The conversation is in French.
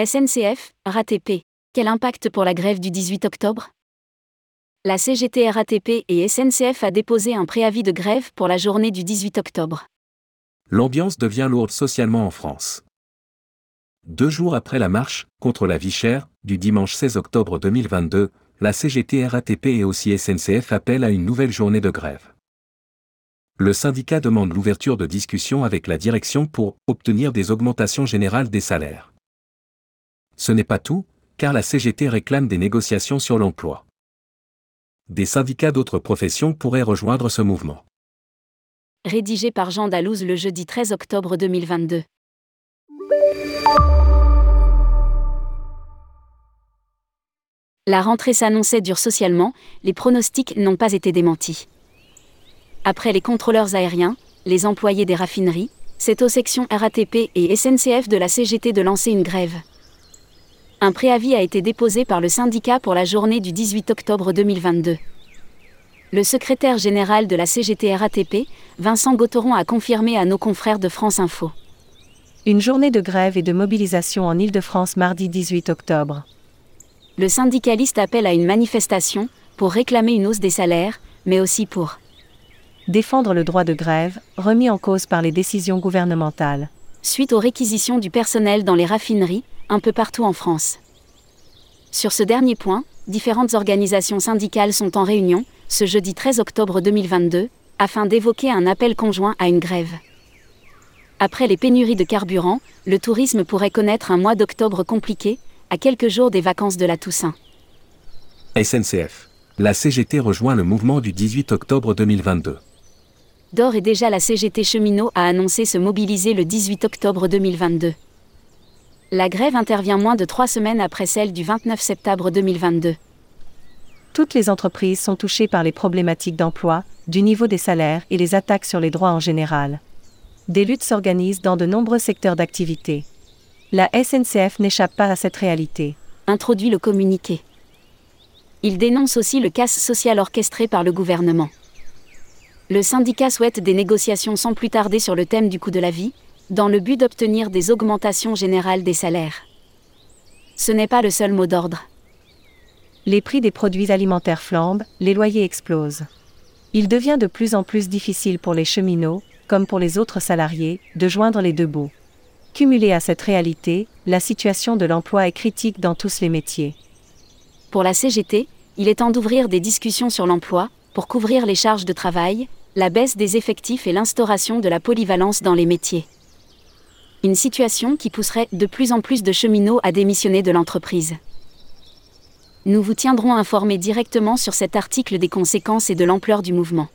SNCF, RATP. Quel impact pour la grève du 18 octobre? La CGT RATP et SNCF a déposé un préavis de grève pour la journée du 18 octobre. L'ambiance devient lourde socialement en France. Deux jours après la marche contre la vie chère, du dimanche 16 octobre 2022, la CGT RATP et aussi SNCF appellent à une nouvelle journée de grève. Le syndicat demande l'ouverture de discussions avec la direction pour obtenir des augmentations générales des salaires. Ce n'est pas tout, car la CGT réclame des négociations sur l'emploi. Des syndicats d'autres professions pourraient rejoindre ce mouvement. Rédigé par Jean Dalouse le jeudi 13 octobre 2022. La rentrée s'annonçait dure socialement, les pronostics n'ont pas été démentis. Après les contrôleurs aériens, les employés des raffineries, c'est aux sections RATP et SNCF de la CGT de lancer une grève. Un préavis a été déposé par le syndicat pour la journée du 18 octobre 2022. Le secrétaire général de la CGT RATP, Vincent Gauteron, a confirmé à nos confrères de France Info. Une journée de grève et de mobilisation en Ile-de-France mardi 18 octobre. Le syndicaliste appelle à une manifestation pour réclamer une hausse des salaires, mais aussi pour défendre le droit de grève, remis en cause par les décisions gouvernementales. Suite aux réquisitions du personnel dans les raffineries, un peu partout en France. Sur ce dernier point, différentes organisations syndicales sont en réunion, ce jeudi 13 octobre 2022, afin d'évoquer un appel conjoint à une grève. Après les pénuries de carburant, le tourisme pourrait connaître un mois d'octobre compliqué, à quelques jours des vacances de la Toussaint. SNCF. La CGT rejoint le mouvement du 18 octobre 2022. D'or et déjà la CGT cheminot a annoncé se mobiliser le 18 octobre 2022. La grève intervient moins de trois semaines après celle du 29 septembre 2022. Toutes les entreprises sont touchées par les problématiques d'emploi, du niveau des salaires et les attaques sur les droits en général. Des luttes s'organisent dans de nombreux secteurs d'activité. La SNCF n'échappe pas à cette réalité. Introduit le communiqué. Il dénonce aussi le casse social orchestré par le gouvernement. Le syndicat souhaite des négociations sans plus tarder sur le thème du coût de la vie, dans le but d'obtenir des augmentations générales des salaires. Ce n'est pas le seul mot d'ordre. Les prix des produits alimentaires flambent, les loyers explosent. Il devient de plus en plus difficile pour les cheminots, comme pour les autres salariés, de joindre les deux bouts. Cumulée à cette réalité, la situation de l'emploi est critique dans tous les métiers. Pour la CGT, il est temps d'ouvrir des discussions sur l'emploi, pour couvrir les charges de travail, la baisse des effectifs et l'instauration de la polyvalence dans les métiers. Une situation qui pousserait de plus en plus de cheminots à démissionner de l'entreprise. Nous vous tiendrons informés directement sur cet article des conséquences et de l'ampleur du mouvement.